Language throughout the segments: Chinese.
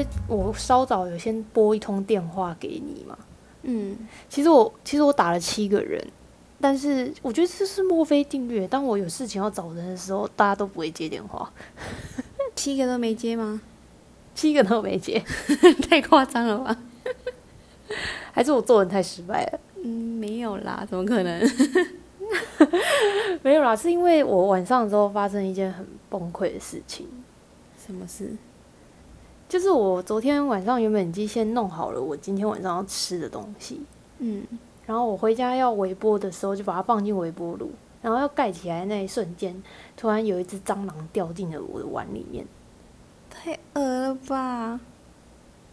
为我稍早有先拨一通电话给你嘛。嗯，其实我其实我打了七个人，但是我觉得这是墨菲定律。当我有事情要找人的时候，大家都不会接电话，七个都没接吗？七个都没接，太夸张了吧？还是我做人太失败了？嗯，没有啦，怎么可能？没有啦，是因为我晚上的时候发生一件很崩溃的事情。什么事？就是我昨天晚上原本已经先弄好了我今天晚上要吃的东西，嗯，然后我回家要微波的时候就把它放进微波炉，然后要盖起来那一瞬间，突然有一只蟑螂掉进了我的碗里面，太恶了吧？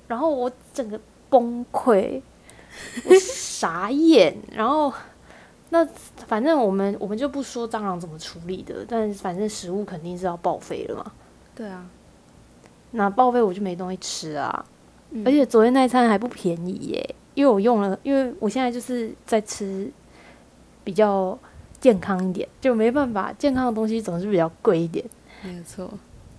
然后我整个崩溃，我傻眼，然后那反正我们我们就不说蟑螂怎么处理的，但反正食物肯定是要报废了嘛。对啊，那报废我就没东西吃啊，嗯而且昨天那一餐还不便宜耶，因为我用了，因为我现在就是在吃比较健康一点，就没办法，健康的东西总是比较贵一点。没有错。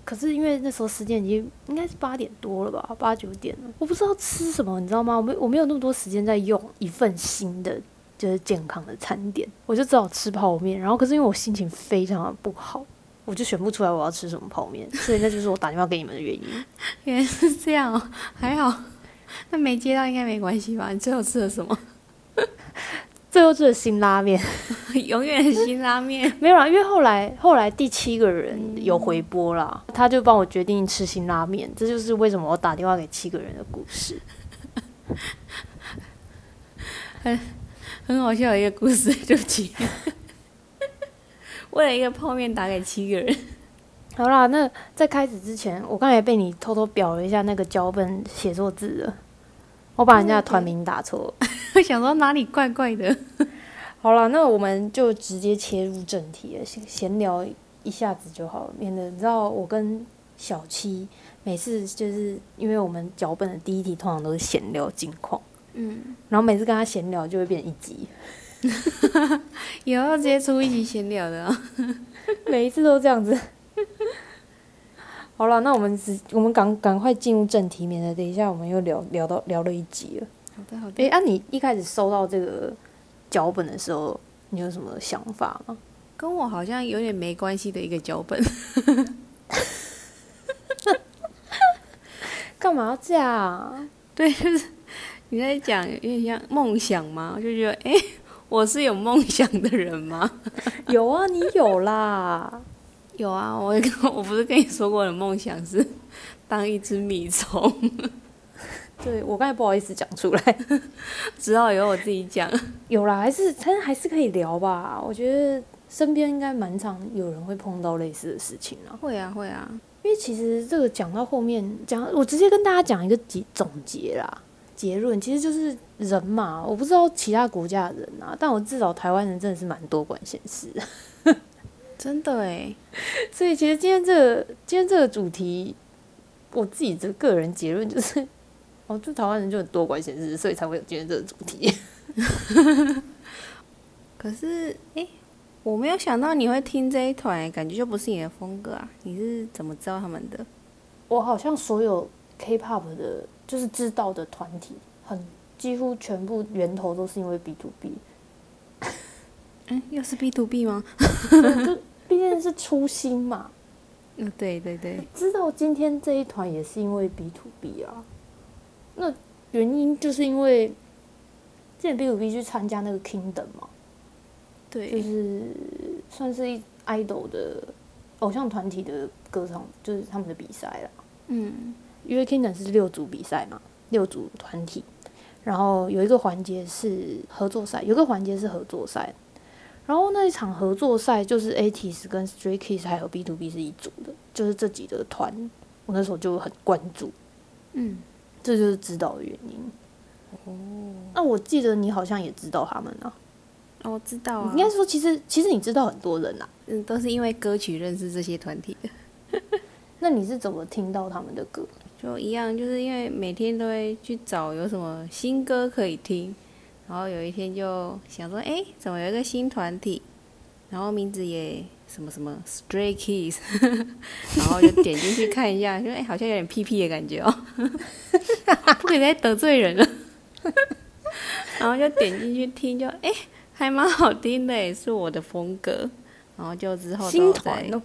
可是因为那时候时间已经应该是八点多了吧，八九点了，我不知道吃什么，你知道吗？我没我没有那么多时间在用一份新的就是健康的餐点，我就只好吃泡面。然后可是因为我心情非常的不好，我就选不出来我要吃什么泡面，所以那就是我打电话给你们的原因。原来是这样哦，还好，那没接到应该没关系吧？你最后吃了什么？最后吃了新拉面。永远的辛拉面。没有啦，因为后来后来第七个人有回拨啦，他就帮我决定吃新拉面，这就是为什么我打电话给七个人的故事。很很好笑的一个故事，对不起。为了一个泡面打给七个人，好啦，那在开始之前，我刚才被你偷偷表了一下那个脚本写错字了，我把人家的团名打错了。我想说哪里怪怪的。好了，那我们就直接切入正题了，闲闲聊一下子就好了，免得你知道我跟小七每次就是因为我们脚本的第一题通常都是闲聊近况，嗯，然后每次跟他闲聊就会变一集，以后要直接出一集闲聊的啊。每一次都这样子。好了，那我们只我们赶赶快进入正题，免得等一下我们又聊聊到聊了一集了。好的，好诶，的。啊，你一开始收到这个脚本的时候，你有什么想法吗？跟我好像有点没关系的一个脚本。干嘛要这样？对，就是你在讲有点像梦想嘛，我就觉得，哎、我是有梦想的人吗？有啊，你有啦。有啊，我也跟我不是跟你说过我的梦想是当一只米虫，对我刚才不好意思讲出来。只好由我自己讲。有啦，还是但还是可以聊吧。我觉得身边应该蛮常有人会碰到类似的事情啊。会啊，会啊，因为其实这个讲到后面讲，我直接跟大家讲一个结总结啦，结论其实就是人嘛。我不知道其他国家的人啊，但我至少台湾人真的是蛮多管闲事。真的诶，所以其实今天这个今天这个主题，我自己的个人结论就是，哦，就台湾人就很多管闲事，所以才会有今天这个主题。可是哎、我没有想到你会听这一团，感觉就不是你的风格啊。你是怎么知道他们的？我好像所有 K-pop 的，就是知道的团体，很几乎全部源头都是因为 B to B，嗯，又是 B to B 吗？就毕竟是初心嘛。嗯，对对对，知道今天这一团也是因为 B to B 啊，那原因就是因为之前 B to B 去参加那个 Kingdom 嘛，就，是算是一 idol 的偶像团体的歌唱，就是他们的比赛啦。嗯，因为 Kingdom 是六组比赛嘛，六组团体，然后有一个环节是合作赛，有一个环节是合作赛。然后那一场合作赛就是 ATEEZ 跟 Stray Kids 还有 B to B 是一组的，就是这几个团，我那时候就很关注，嗯，这就是知道的原因。哦，那我记得你好像也知道他们啊，哦，我知道啊，应该说其实其实你知道很多人啊，嗯，都是因为歌曲认识这些团体的，那你是怎么听到他们的歌？就一样，就是因为每天都会去找有什么新歌可以听，然后有一天就想说，哎，怎么有一个新团体，然后名字也什么什么 Stray Kids，然后就点进去看一下，就哎、好像有点屁屁的感觉哦，不可以再得罪人了。然后就点进去听就，哎还蛮好听的耶，是我的风格。然后就之后都新有在团哦，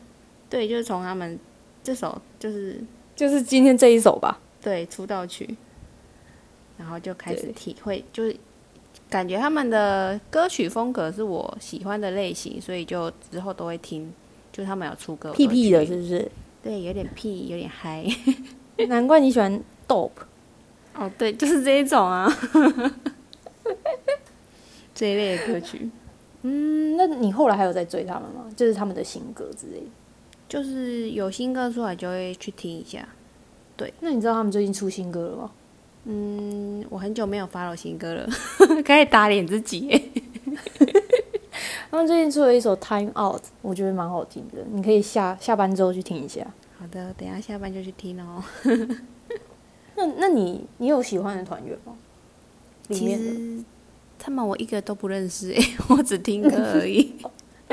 对，就是从他们这首就是就是今天这一首吧。对出道曲，然后就开始体会，就是感觉他们的歌曲风格是我喜欢的类型，所以就之后都会听。就他们有出歌，屁屁的，是不是？对，有点屁，有点嗨。难怪你喜欢 Dope。哦，对，就是这一种啊，这一类的歌曲，嗯，那你后来还有在追他们吗？就是他们的新歌之类的。就是有新歌出来就会去听一下。对那你知道他们最近出新歌了吗？嗯，我很久没有发了新歌了，可以打脸自己。他们最近出了一首《Time Out》，我觉得蛮好听的，你可以下下班之后去听一下。好的，等一下下班就去听哦。那那你你有喜欢的团员吗？里其面的，实他们我一个都不认识诶，我只听歌而已，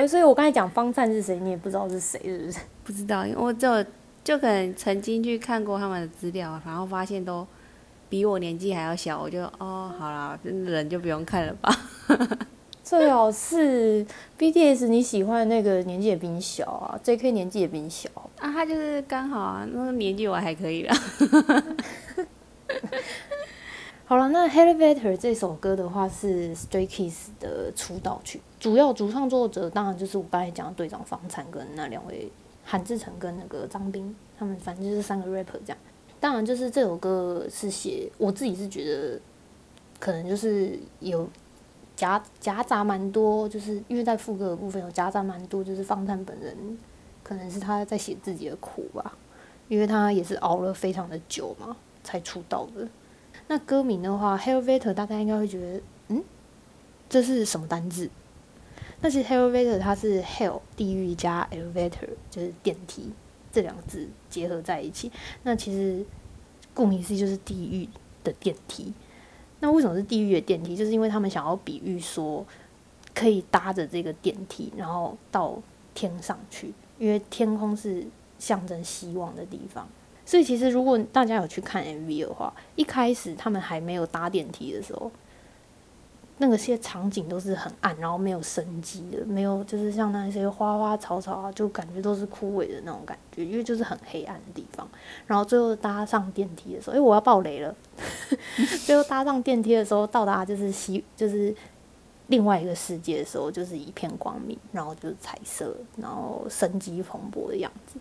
哎、所以我刚才讲方灿是谁，你也不知道是谁，是不是？不知道，因为我就就可能曾经去看过他们的资料，然后发现都比我年纪还要小，我就哦，好啦，人就不用看了吧。最好是 BTS 你喜欢的那个年纪也比你小啊，JK 年纪也比你小。啊，他就是刚好啊，那个年纪我还可以啦。好了，那《Elevator》这首歌的话是 Stray Kids 的出道曲，主要主创作者当然就是我刚才讲的队长方灿跟那两位韩志成跟那个张斌，他们反正就是三个 rapper 这样。当然就是这首歌是写我自己是觉得可能就是有夹夹杂蛮多，就是因为在副歌的部分有夹杂蛮多，就是方灿本人可能是他在写自己的苦吧，因为他也是熬了非常的久嘛才出道的。那歌名的话，Elevator 大家应该会觉得，嗯，这是什么单字？那其实 Elevator 它是 Hell 地狱加 Elevator 就是电梯这两个字结合在一起。那其实顾名思义就是地狱的电梯。那为什么是地狱的电梯？就是因为他们想要比喻说，可以搭着这个电梯，然后到天上去，因为天空是象征希望的地方。所以其实如果大家有去看 MV 的话，一开始他们还没有搭电梯的时候，那个些场景都是很暗，然后没有生机的，没有就是像那些花花草草啊，就感觉都是枯萎的那种感觉，因为就是很黑暗的地方。然后最后搭上电梯的时候，诶，我要爆雷了。最后搭上电梯的时候，到达就是西 就是另外一个世界的时候，就是一片光明，然后就是彩色，然后生机蓬勃的样子。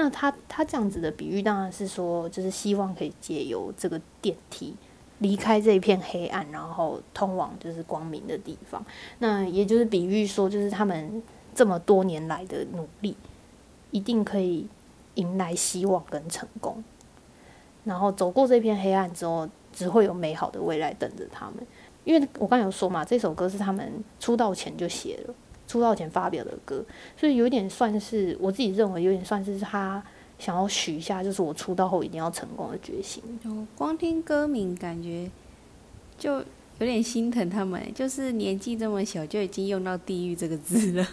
那他他这样子的比喻，当然是说，就是希望可以借由这个电梯离开这一片黑暗，然后通往就是光明的地方。那也就是比喻说，就是他们这么多年来的努力，一定可以迎来希望跟成功。然后走过这片黑暗之后，只会有美好的未来等着他们。因为我刚有说嘛，这首歌是他们出道前就写了。出道前发表的歌，所以有点算是我自己认为有点算是他想要许下，就是我出道后一定要成功的决心。就光听歌名，感觉就有点心疼他们，就是年纪这么小就已经用到“地狱”这个字了。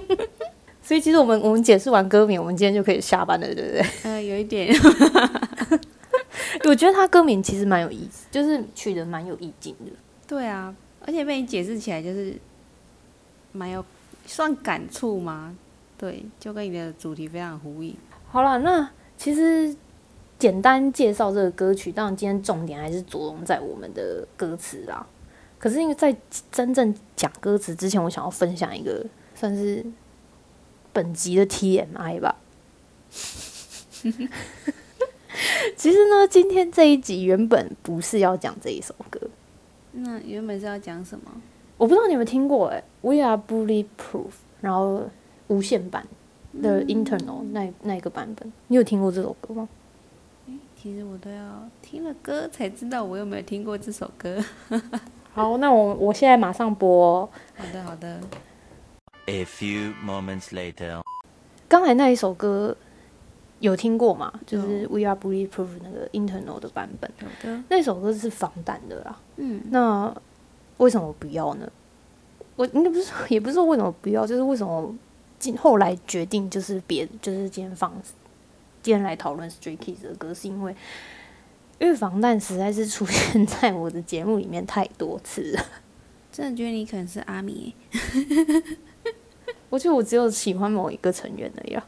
所以其实我们我们解释完歌名，我们今天就可以下班了，对不对？呃，有一点，我觉得他歌名其实蛮有意思，就是取得蛮有意境的。对啊，而且被你解释起来就是蛮有算感触吗？对，就跟你的主题非常呼应。好了，那其实简单介绍这个歌曲，当然今天重点还是着重在我们的歌词啦。可是因为在真正讲歌词之前，我想要分享一个算是本集的 TMI 吧。其实呢，今天这一集原本不是要讲这一首歌，那原本是要讲什么？我不知道你有没有听过哎、w e Are Bulletproof，然后无限版的 Internal 那那一个版本，你有听过这首歌吗？其实我都要听了歌才知道我有没有听过这首歌。好，那我我现在马上播哦、好的，好的。A few moments later. 刚才那一首歌有听过吗？就是 We Are Bulletproof 那个 Internal 的版本，有的，那首歌是防弹的啦。嗯，那为什么不要呢？我应该不是，也不是说为什么不要，就是为什么今后来决定就是别就是今天放今天来讨论 Stray Kids 的歌，是因为因为防弹实在是出现在我的节目里面太多次了。真的觉得你可能是阿米 我觉得我只有喜欢某一个成员而已啊。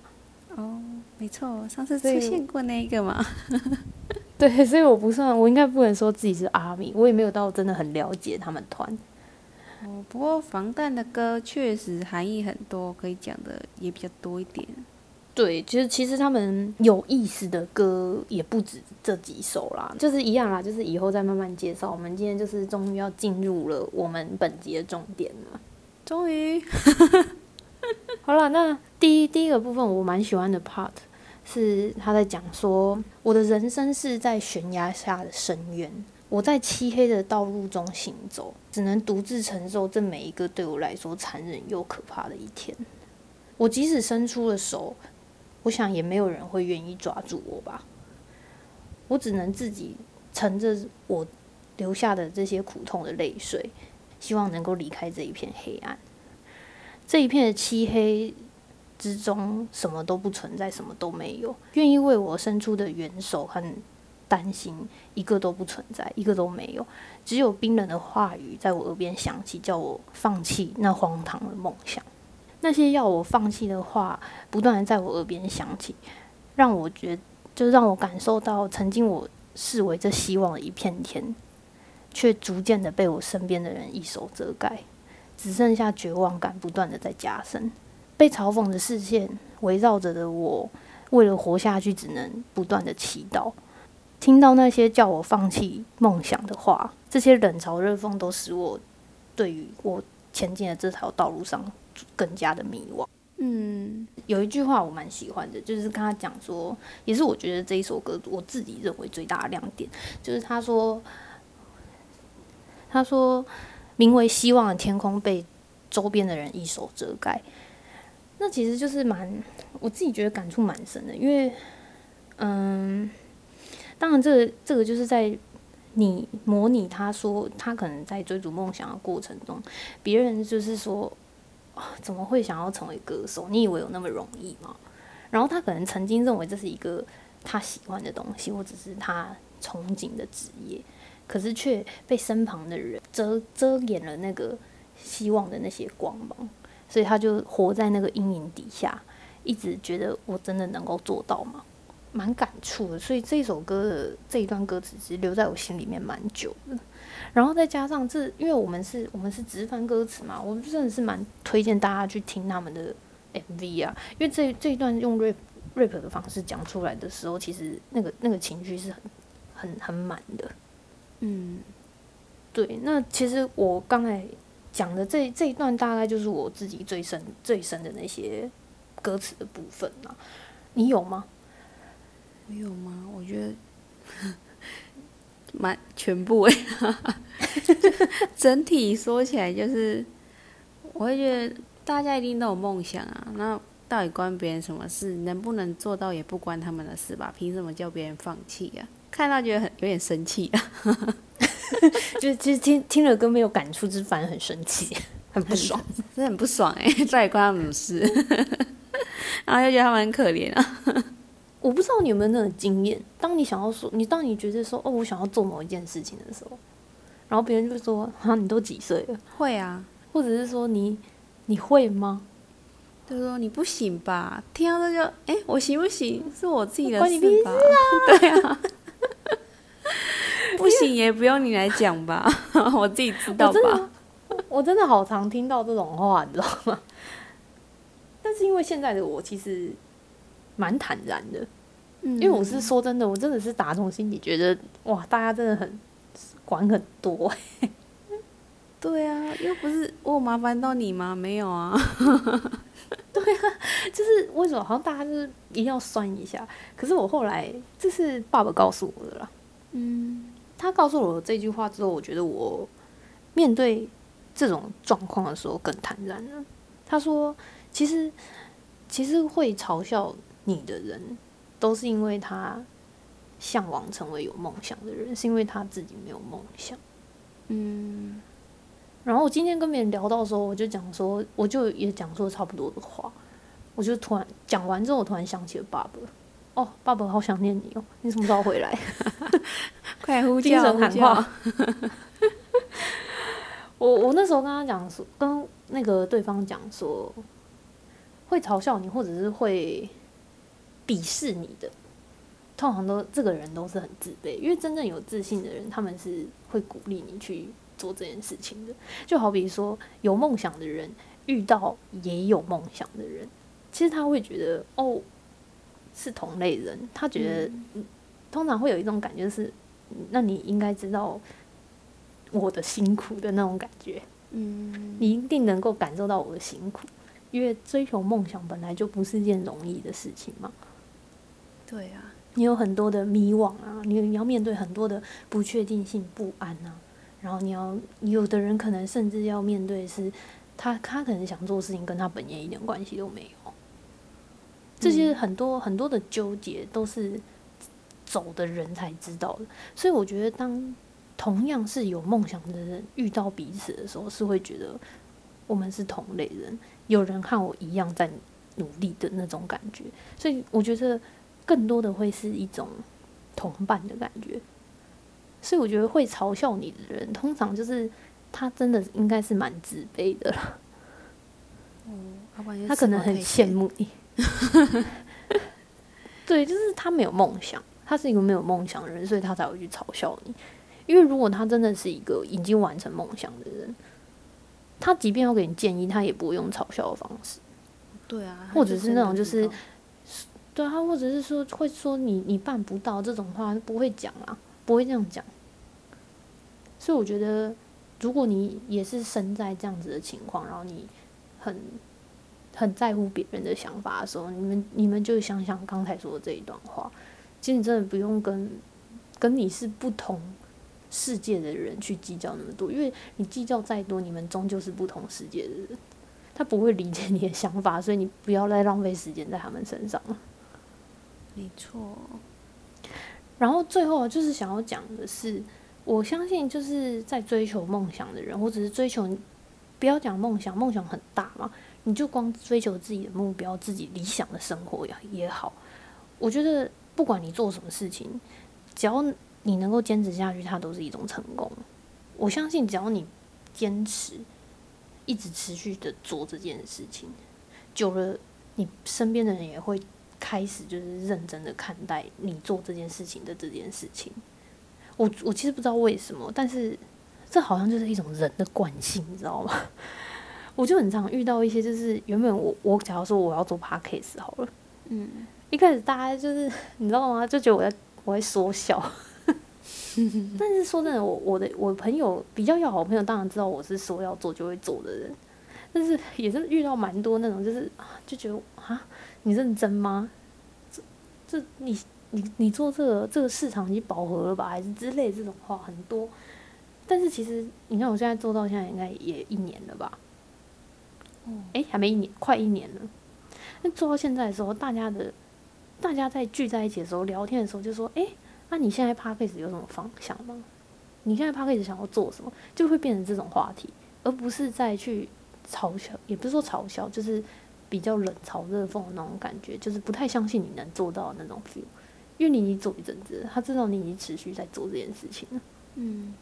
哦，没错，上次出现过那一个嘛。对，所以我不算，我应该不能说自己是阿米，我也没有到真的很了解他们团。哦，不过防弹的歌确实含义很多，可以讲的也比较多一点。对，就是其实他们有意思的歌也不止这几首啦，就是一样啦，就是以后再慢慢介绍。我们今天就是终于要进入了我们本集的重点了。终于，好了，那第一第一个部分我蛮喜欢的 part 是他在讲说，我的人生是在悬崖下的深渊，我在漆黑的道路中行走，只能独自承受这每一个对我来说残忍又可怕的一天。我即使伸出了手，我想也没有人会愿意抓住我吧。我只能自己乘着我留下的这些苦痛的泪水，希望能够离开这一片黑暗。这一片的漆黑之中，什么都不存在，什么都没有。愿意为我伸出的援手和担心，一个都不存在，一个都没有。只有冰冷的话语在我耳边响起，叫我放弃那荒唐的梦想。那些要我放弃的话，不断的在我耳边响起，让我觉，就让我感受到曾经我视为这希望的一片天，却逐渐的被我身边的人一手遮盖。只剩下绝望感不断的在加深，被嘲讽的视线围绕着的我，为了活下去，只能不断的祈祷。听到那些叫我放弃梦想的话，这些冷嘲热讽都使我对于我前进的这条道路上更加的迷惘。嗯，有一句话我蛮喜欢的，就是跟他讲说，也是我觉得这一首歌我自己认为最大的亮点，就是他说，他说。名为希望的天空被周边的人一手遮盖，那其实就是蛮我自己觉得感触蛮深的，因为，嗯，当然这个这个就是在你模拟他说他可能在追逐梦想的过程中，别人就是说啊怎么会想要成为歌手？你以为有那么容易吗？然后他可能曾经认为这是一个他喜欢的东西，或者是他憧憬的职业。可是却被身旁的人遮遮掩了那个希望的那些光芒，所以他就活在那个阴影底下，一直觉得我真的能够做到吗？蛮感触的。所以这首歌的这一段歌词其实留在我心里面蛮久的。然后再加上这，因为我们是我们是直翻歌词嘛，我真的是蛮推荐大家去听他们的 MV 啊，因为这这一段用 rap rap 的方式讲出来的时候，其实那个那个情绪是很很很满的。嗯，对，那其实我刚才讲的这这一段，大概就是我自己最深最深的那些歌词的部分啊。你有吗？我有吗？我觉得蛮 全部哎，整体说起来就是，我会觉得大家一定都有梦想啊。那到底关别人什么事？能不能做到也不关他们的事吧？凭什么叫别人放弃呀？看到觉得很有点生气啊，就是其实听听了歌没有感触，就是反而很生气，很不爽，真的很不爽哎，到底关他们什么事？然后又觉得他们很可怜啊。我不知道你有没有那种经验，当你想要说，你当你觉得说，哦，我想要做某一件事情的时候，然后别人就说，啊，你都几岁了？会啊，或者是说你你会吗？就说你不行吧？听到这就，哎，我行不行？是我自己的事吧？对啊。不行也不用你来讲吧，我自己知道吧。我真的好常听到这种话，你知道吗？但是因为现在的我其实蛮坦然的，因为我是说真的，我真的是打从心底觉得，哇，大家真的很管很多。对啊，又不是我有麻烦到你吗？没有啊。对啊，就是为什么好像大家就是一定要酸一下？可是我后来这是爸爸告诉我的啦。嗯，他告诉我这句话之后，我觉得我面对这种状况的时候更坦然了。他说：“其实，其实会嘲笑你的人，都是因为他向往成为有梦想的人，是因为他自己没有梦想。”嗯。然后我今天跟别人聊到的时候，我就讲说，我就也讲说差不多的话。我就突然讲完之后，我突然想起了爸爸。哦，爸爸，好想念你哦！你什么时候回来？快呼精叫呼神喊话！我我那时候跟他讲说，跟那个对方讲说，会嘲笑你或者是会鄙视你的，通常都这个人都是很自卑，因为真正有自信的人，他们是会鼓励你去做这件事情的。就好比说，有梦想的人遇到也有梦想的人，其实他会觉得哦，是同类人，他觉得、嗯通常会有一种感觉是，嗯那你应该知道我的辛苦的那种感觉。嗯，你一定能够感受到我的辛苦，因为追求梦想本来就不是件容易的事情嘛。对啊，你有很多的迷惘啊，你你要面对很多的不确定性、不安啊，然后你要有的人可能甚至要面对是，他他可能想做事情跟他本业一点关系都没有，这些很多、很多的纠结都是走的人才知道的，所以我觉得当同样是有梦想的人遇到彼此的时候，是会觉得我们是同类人，有人和我一样在努力的那种感觉，所以我觉得更多的会是一种同伴的感觉。所以我觉得会嘲笑你的人，通常就是他真的应该是蛮自卑的他可能很羡慕你。对，就是他没有梦想，他是一个没有梦想的人，所以他才会去嘲笑你。因为如果他真的是一个已经完成梦想的人，他即便要给你建议，他也不会用嘲笑的方式。对啊，或者是那种就是对啊，或者是说会说你你办不到这种话不会讲啊，不会这样讲。所以我觉得，如果你也是身在这样子的情况，然后你很很在乎别人的想法的时候，你们你们就想想刚才说的这一段话，其实你真的不用跟跟你是不同世界的人去计较那么多，因为你计较再多，你们终究是不同世界的人。他不会理解你的想法，所以你不要再浪费时间在他们身上了。没错，然后最后就是想要讲的是，我相信就是在追求梦想的人，或者是追求，不要讲梦想，梦想很大嘛，你就光追求自己的目标、自己理想的生活也也好。我觉得不管你做什么事情，只要你能够坚持下去，它都是一种成功。我相信，只要你坚持，一直持续的做这件事情，久了，你身边的人也会开始就是认真的看待你做这件事情的这件事情。我我其实不知道为什么，但是这好像就是一种人的惯性，你知道吗？我就很常遇到一些，就是原本我我假如说我要做 podcast 好了，嗯，一开始大家就是你知道吗？就觉得我在我在说笑，但是说真的，我我的我朋友比较要好的朋友，当然知道我是说要做就会做的人，但是也是遇到蛮多那种，就是啊就觉得啊，你认真吗？这这你你你做这个这个市场已经饱和了吧，还是之类这种话很多。但是其实你看，我现在做到现在应该也一年了吧？哦，诶，还没一年，快一年了。那做到现在的时候，大家的大家在聚在一起的时候聊天的时候，就说：“诶，那你现在 p a c k a g e 有什么方向吗？你现在 p a c k a g e 想要做什么？”就会变成这种话题，而不是再去嘲笑，也不是说嘲笑，就是比较冷嘲热讽的那种感觉，就是不太相信你能做到的那种 feel。因为你已经做一阵子，他知道你已经持续在做这件事情了。嗯，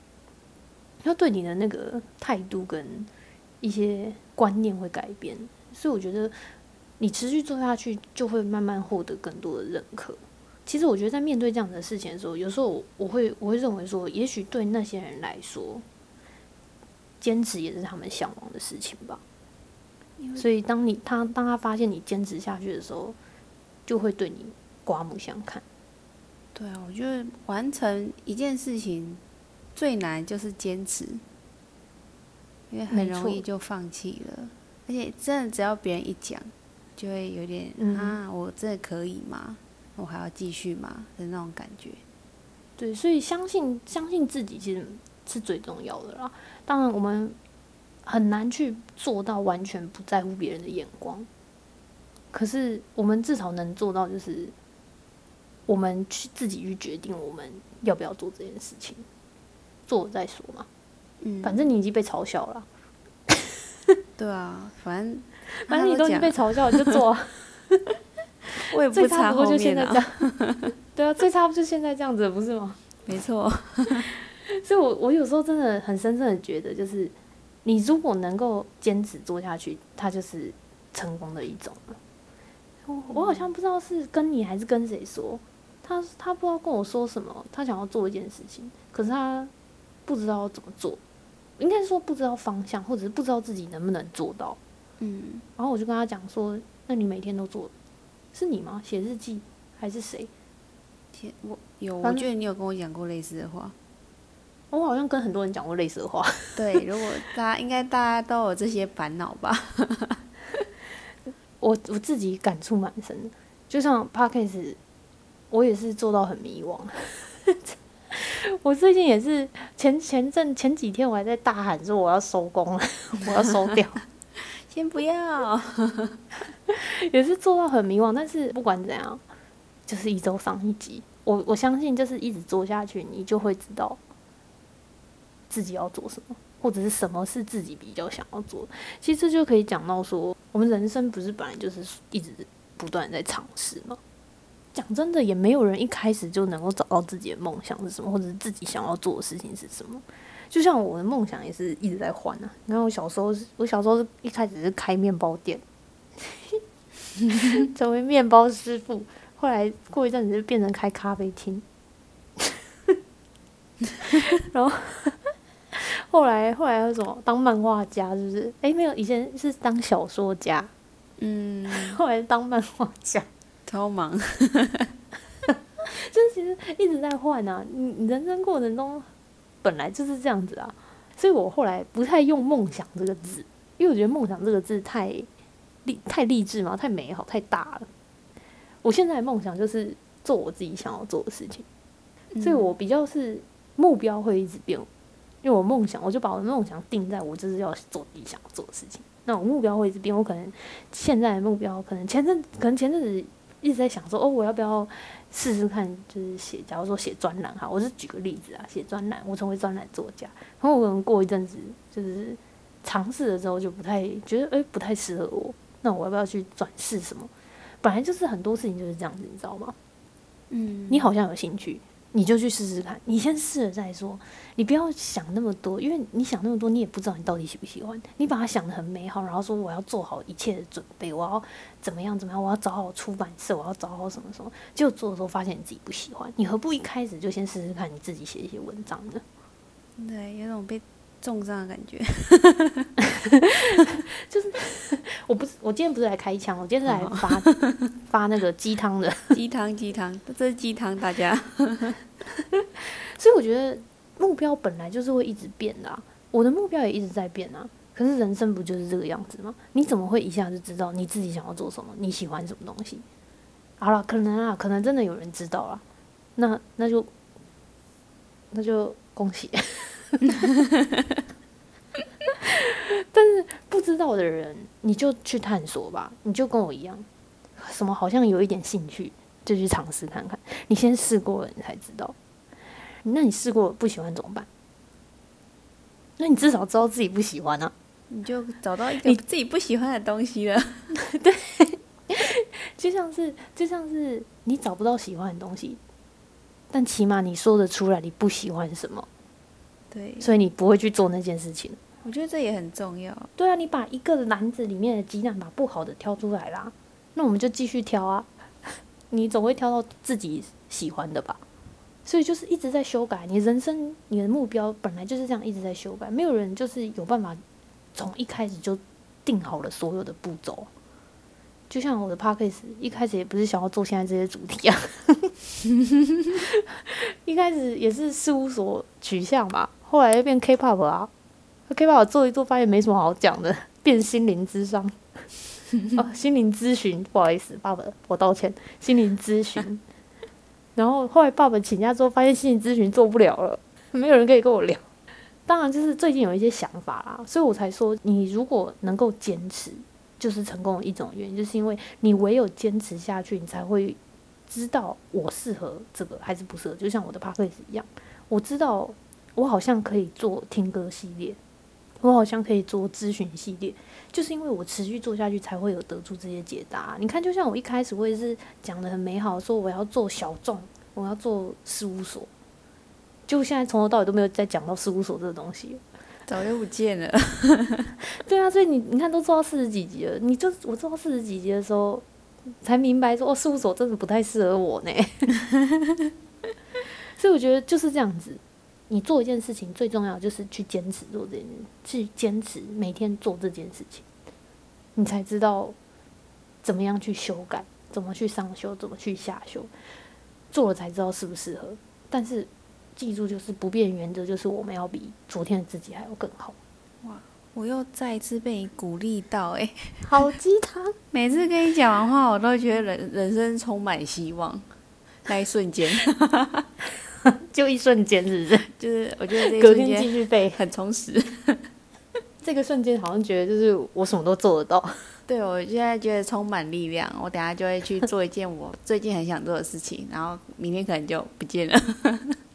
他对你的那个态度跟一些观念会改变，所以我觉得你持续做下去，就会慢慢获得更多的认可。其实我觉得在面对这样的事情的时候，有时候我我会我会认为说，也许对那些人来说，坚持也是他们向往的事情吧。所以当你他当他发现你坚持下去的时候，就会对你刮目相看。对啊，我觉得完成一件事情最难就是坚持，因为很容易就放弃了，而且真的只要别人一讲，就会有点、嗯啊，我真的可以吗？我还要继续吗？的那种感觉。对，所以相信相信自己其实是最重要的啦。当然，我们很难去做到完全不在乎别人的眼光，可是我们至少能做到，就是我们去自己去决定我们要不要做这件事情，做了再说嘛。嗯，反正你已经被嘲笑了，对啊，反正 反正你都已经被嘲笑了，你就做啊。我也不最差不过就现在这啊，样，对啊，最差不就现在这样子，不是吗？没错，所以我我有时候真的很深深的觉得，就是你如果能够坚持做下去，它就是成功的一种了。我我好像不知道是跟你还是跟谁说，他他不知道跟我说什么，他想要做一件事情，可是他不知道怎么做，应该是说不知道方向，或者是不知道自己能不能做到。嗯，然后我就跟他讲说，那你每天都做，是你吗？写日记还是谁？天，我有，我觉得你有跟我讲过类似的话。我好像跟很多人讲过类似的话。对，如果大家应该大家都有这些烦恼吧？我我自己感触蛮深的，就像 p a r k a s 我也是做到很迷惘。我最近也是前前阵前几天我还在大喊说我要收工了，我要收掉，先不要。也是做到很迷惘。但是不管怎样，就是一周上一集，我我相信就是一直做下去，你就会知道自己要做什么，或者是什么是自己比较想要做的。其实这就可以讲到说，我们人生不是本来就是一直不断在尝试吗？讲真的，也没有人一开始就能够找到自己的梦想是什么，或者是自己想要做的事情是什么。就像我的梦想也是一直在换啊。你看我小时候，我小时候是一开始是开面包店，成为面包师傅，后来过一阵子就变成开咖啡厅，然后后来后来又什么当漫画家，是不是？诶，没有，以前是当小说家，嗯，后来当漫画家。超忙。就是其实一直在换啊，你你人生过程中本来就是这样子啊，所以我后来不太用梦想这个字，因为我觉得梦想这个字太励太励志嘛，太美好，太大了。我现在的梦想就是做我自己想要做的事情，所以我比较是目标会一直变，因为我梦想，我就把我的梦想定在我就是要做自己想要做的事情。那我目标会一直变，我可能现在的目标，可能前阵可能前阵子一直在想说，哦，我要不要试试看，就是写，假如说写专栏哈，我是举个例子啊，写专栏，我成为专栏作家，然后我可能过一阵子就是尝试了之后就不太觉得，诶不太适合我，那我要不要去转试什么？本来就是很多事情就是这样子，你知道吗？嗯，你好像有兴趣，你就去试试看，你先试了再说，你不要想那么多，因为你想那么多，你也不知道你到底喜不喜欢。你把它想得很美好，然后说我要做好一切的准备，我要怎么样怎么样，我要找好出版社，我要找好什么什么，结果做的时候发现你自己不喜欢，你何不一开始就先试试看，你自己写一些文章呢？对，有种被重伤的感觉。我不是，我今天不是来开枪，我今天是来发 发那个鸡汤的。鸡汤，鸡汤，这是鸡汤，大家。所以我觉得目标本来就是会一直变的、啊，我的目标也一直在变啊。可是人生不就是这个样子吗？你怎么会一下就知道你自己想要做什么，你喜欢什么东西？好了，可能啊，可能真的有人知道了，那那就那就恭喜。但是不知道的人，你就去探索吧，你就跟我一样，什么好像有一点兴趣，就去尝试看看。你先试过了，你才知道。那你试过不喜欢怎么办？那你至少知道自己不喜欢啊。你就找到一个你自己不喜欢的东西了。对就像是就像是你找不到喜欢的东西，但起码你说得出来你不喜欢什么，对，所以你不会去做那件事情。我觉得这也很重要。对啊，你把一个篮子里面的鸡蛋把不好的挑出来啦，那我们就继续挑啊，你总会挑到自己喜欢的吧？所以就是一直在修改，你人生你的目标本来就是这样一直在修改，没有人就是有办法从一开始就定好了所有的步骤。就像我的 p a c k a g e 一开始也不是想要做现在这些主题啊，一开始也是事务所取向吧，后来又变 K-pop 啊，K-pop 做一做发现没什么好讲的，变心灵智商，哦，心灵咨询，不好意思，爸爸，我道歉，心灵咨询。然后后来爸爸请假之后，发现心理咨询做不了了，没有人可以跟我聊。当然，就是最近有一些想法啦，所以我才说，你如果能够坚持，就是成功的一种原因，就是因为你唯有坚持下去，你才会知道我适合这个还是不适合。就像我的 p a c k a g e 一样，我知道我好像可以做听歌系列，我好像可以做咨询系列，就是因为我持续做下去，才会有得出这些解答。你看，就像我一开始我也是讲的很美好，说我要做小众，我要做事务所，就现在从头到尾都没有再讲到事务所这个东西。早就不见了。对啊，所以你你看都做到四十几集了，你就我做到四十几集的时候，才明白说哦，事务所真的不太适合我呢。所以我觉得就是这样子，你做一件事情最重要就是去坚持做这件事，去坚持每天做这件事情，你才知道怎么样去修改，怎么去上修，怎么去下修，做了才知道适不适合。但是记住，就是不变原则，就是我们要比昨天的自己还要更好。哇我又再一次被你鼓励到、欸，好鸡汤。每次跟你讲完话，我都觉得人人生充满希望。那一瞬间，就一瞬间，是不是？就是我觉得这一隔天继续背。很充实。这个瞬间好像觉得就是我什么都做得到。对我现在觉得充满力量，我等下就会去做一件我最近很想做的事情，然后明天可能就不见了。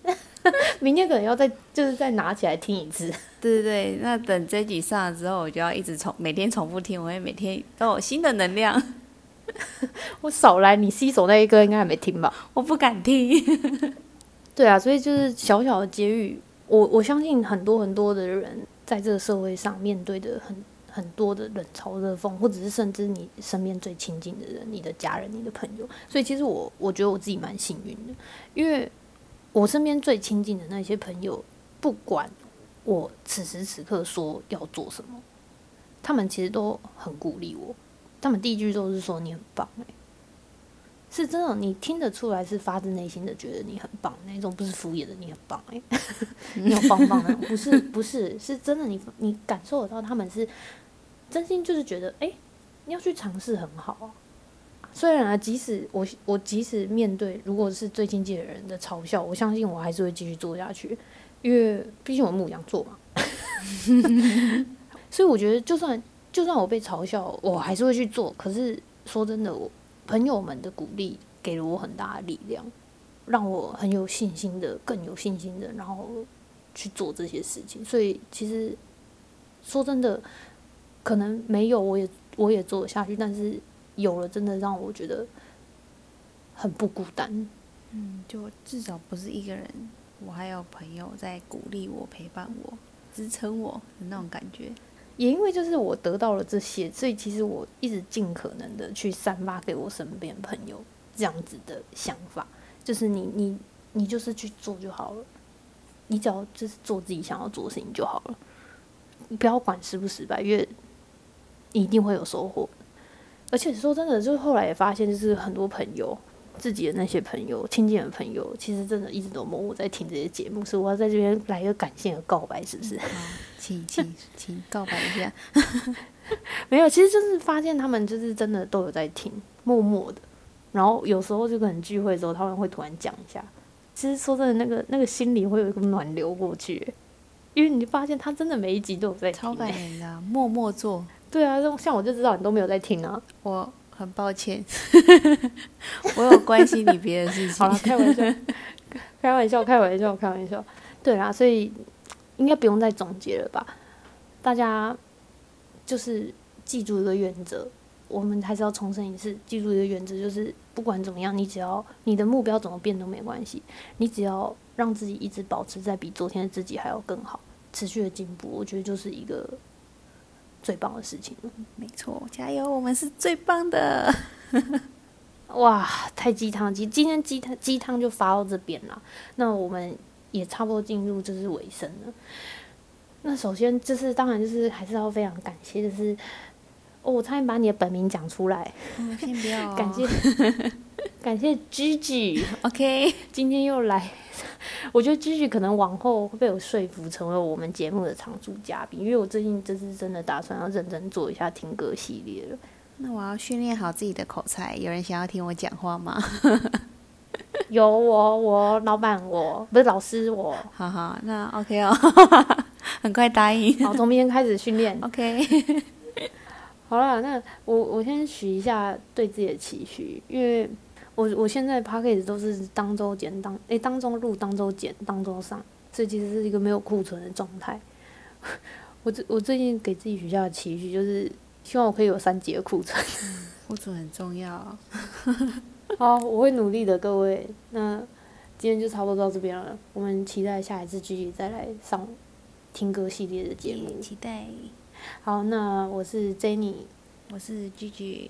明天可能要再就是再拿起来听一次。对对对，那等这集上了之后，我就要一直重每天重复听，我会每天都有新的能量。我少来，你洗手那一个应该还没听吧？我不敢听。对啊，所以就是小小的结语，我我相信很多很多的人在这个社会上面对的很很多的冷嘲热讽，或者是甚至你身边最亲近的人，你的家人、你的朋友。所以其实我我觉得我自己蛮幸运的，因为我身边最亲近的那些朋友，不管我此时此刻说要做什么，他们其实都很鼓励我。他们第一句都是说你很棒、欸，是真的，你听得出来是发自内心的觉得你很棒那种，不是敷衍的你很棒哎、你有棒棒那种，不是不是，是真的你你感受得到他们是真心就是觉得哎、你要去尝试很好啊。虽然啊，即使我我即使面对如果是最亲近的人的嘲笑，我相信我还是会继续做下去，因为毕竟我牧羊座嘛。所以我觉得，就算就算我被嘲笑，我还是会去做。可是说真的，我朋友们的鼓励给了我很大的力量，让我很有信心的，更有信心的，然后去做这些事情。所以其实说真的，可能没有我也我也做下去，但是有了，真的让我觉得很不孤单。嗯，就至少不是一个人，我还有朋友在鼓励我、陪伴我、支撑我的那种感觉。也因为就是我得到了这些，所以其实我一直尽可能的去散发给我身边朋友这样子的想法，就是你你你就是去做就好了，你只要就是做自己想要做的事情就好了，你不要管失不失败，因为你一定会有收获。而且说真的，就是后来也发现，就是很多朋友自己的那些朋友、亲近的朋友，其实真的一直都默默在听这些节目，所以我要在这边来一个感谢和告白，是不是？好，请请 请告白一下。没有，其实就是发现他们就是真的都有在听，默默的。然后有时候就可能聚会的时候，他们会突然讲一下。其实说真的，那个那个心里会有一个暖流过去，因为你发现他真的每一集都有在听。超感人的啊、默默做。对啊，像我就知道你都没有在听啊。我很抱歉，我有关心你别的事情。好了，开玩笑，开玩笑，开玩笑，开玩笑。对啦，所以应该不用再总结了吧？大家就是记住一个原则，我们还是要重申一次，记住一个原则，就是不管怎么样，你只要你的目标怎么变都没关系，你只要让自己一直保持在比昨天的自己还要更好，持续的进步，我觉得就是一个最棒的事情了。没错，加油，我们是最棒的。哇，太鸡汤！今今天鸡汤鸡汤就发到这边了。那我们也差不多进入就是尾声了。那首先就是当然就是还是要非常感谢，就是哦，我差点把你的本名讲出来，嗯，先不要、感谢感谢 Gigi，OK，今天又来。我觉得 Gigi 可能往后会被我说服成为我们节目的常驻嘉宾，因为我最近这是真的打算要认真做一下听歌系列了。那我要训练好自己的口才。有人想要听我讲话吗？有我，我老板我，不是老师我，好好，那 OK 哦，很快答应。好，从明天开始训练。OK，好了，那我我先许一下对自己的期许，因为我我现在 p a c k a g e 都是当周剪当诶、当中录当周剪当周上，所以其实是一个没有库存的状态。我最我最近给自己许下的期许就是，希望我可以有三节库存。库存很重要。好，我会努力的，各位。那今天就差不多到这边了，我们期待下一次继续再来上听歌系列的节目。期待。好，那我是 Jenny，我是 Gigi。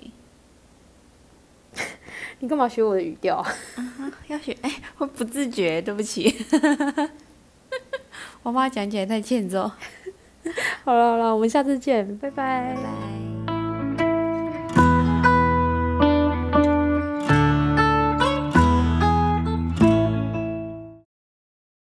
你干嘛学我的语调啊？要学哎，我不自觉，对不起。我妈讲起来太欠揍。好了好了，我们下次见，拜拜拜拜。